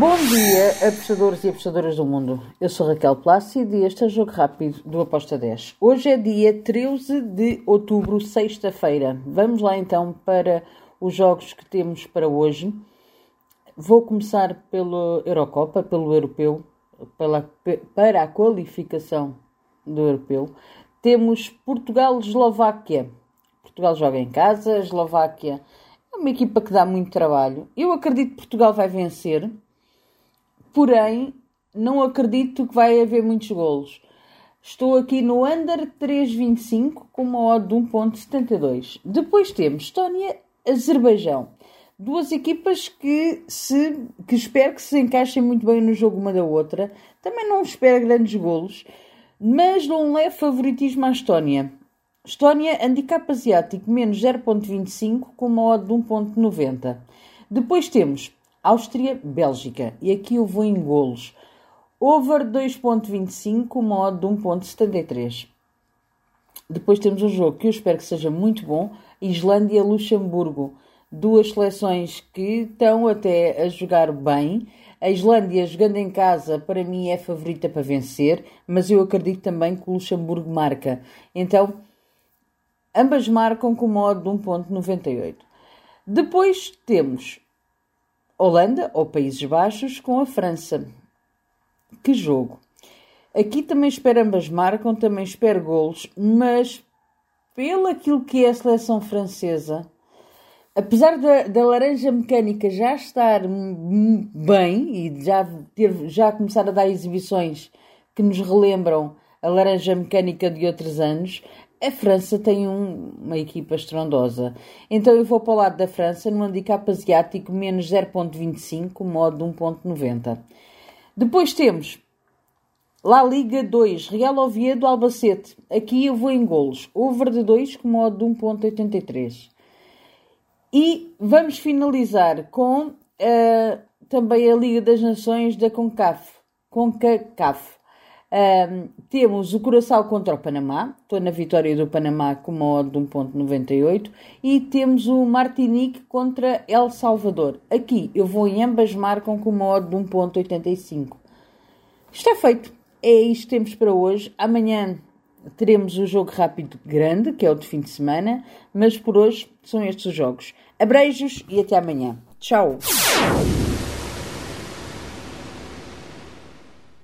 Bom dia, apostadores e apostadoras do mundo. Eu sou Raquel Plácido e este é o Jogo Rápido do Aposta 10. Hoje é dia 13 de outubro, sexta-feira. Vamos lá então para os jogos que temos para hoje. Vou começar pela Eurocopa, pelo Europeu, pela, para a qualificação do Europeu. Temos Portugal-Eslováquia. Portugal joga em casa, a Eslováquia é uma equipa que dá muito trabalho. Eu acredito que Portugal vai vencer porém não acredito que vai haver muitos golos. Estou aqui no under 3.25 com uma odd de 1.72. Depois temos Estónia-Azerbaijão. Duas equipas que, se, que espero que se encaixem muito bem no jogo uma da outra. Também não espero grandes golos, mas dou um leve favoritismo à Estónia. Estónia, handicap asiático, menos 0.25 com uma odd de 1.90. Depois temos Áustria-Bélgica. E aqui eu vou em golos. Over 2.25, modo de 1.73. Depois temos um jogo que eu espero que seja muito bom. Islândia-Luxemburgo. Duas seleções que estão até a jogar bem. A Islândia, jogando em casa, para mim é favorita para vencer, mas eu acredito também que o Luxemburgo marca. Então, ambas marcam com modo de 1.98. Depois temos Holanda ou Países Baixos com a França. Que jogo! Aqui também espero ambas marcam, também espero golos, mas pelo aquilo que é a seleção francesa, apesar da, da laranja mecânica já estar bem e já, ter, já começar a dar exibições que nos relembram a laranja mecânica de outros anos, a França tem um, uma equipa estrondosa. Então eu vou para o lado da França no handicap asiático menos 0.25, modo de 1.90. Depois temos La Liga 2, Real Oviedo, Albacete. Aqui eu vou em golos. Over de 2 com modo de 1.83. E vamos finalizar com uh, também a Liga das Nações da CONCAF. CONCACAF. Um, temos o Curaçao contra o Panamá, estou na vitória do Panamá com uma odd de 1.98 e temos o Martinique contra El Salvador. Aqui eu vou em ambas marcam com uma odd de 1.85. Está feito. É isto que temos para hoje. Amanhã teremos o jogo rápido grande, que é o de fim de semana, mas por hoje são estes os jogos. Abreijos e até amanhã. Tchau!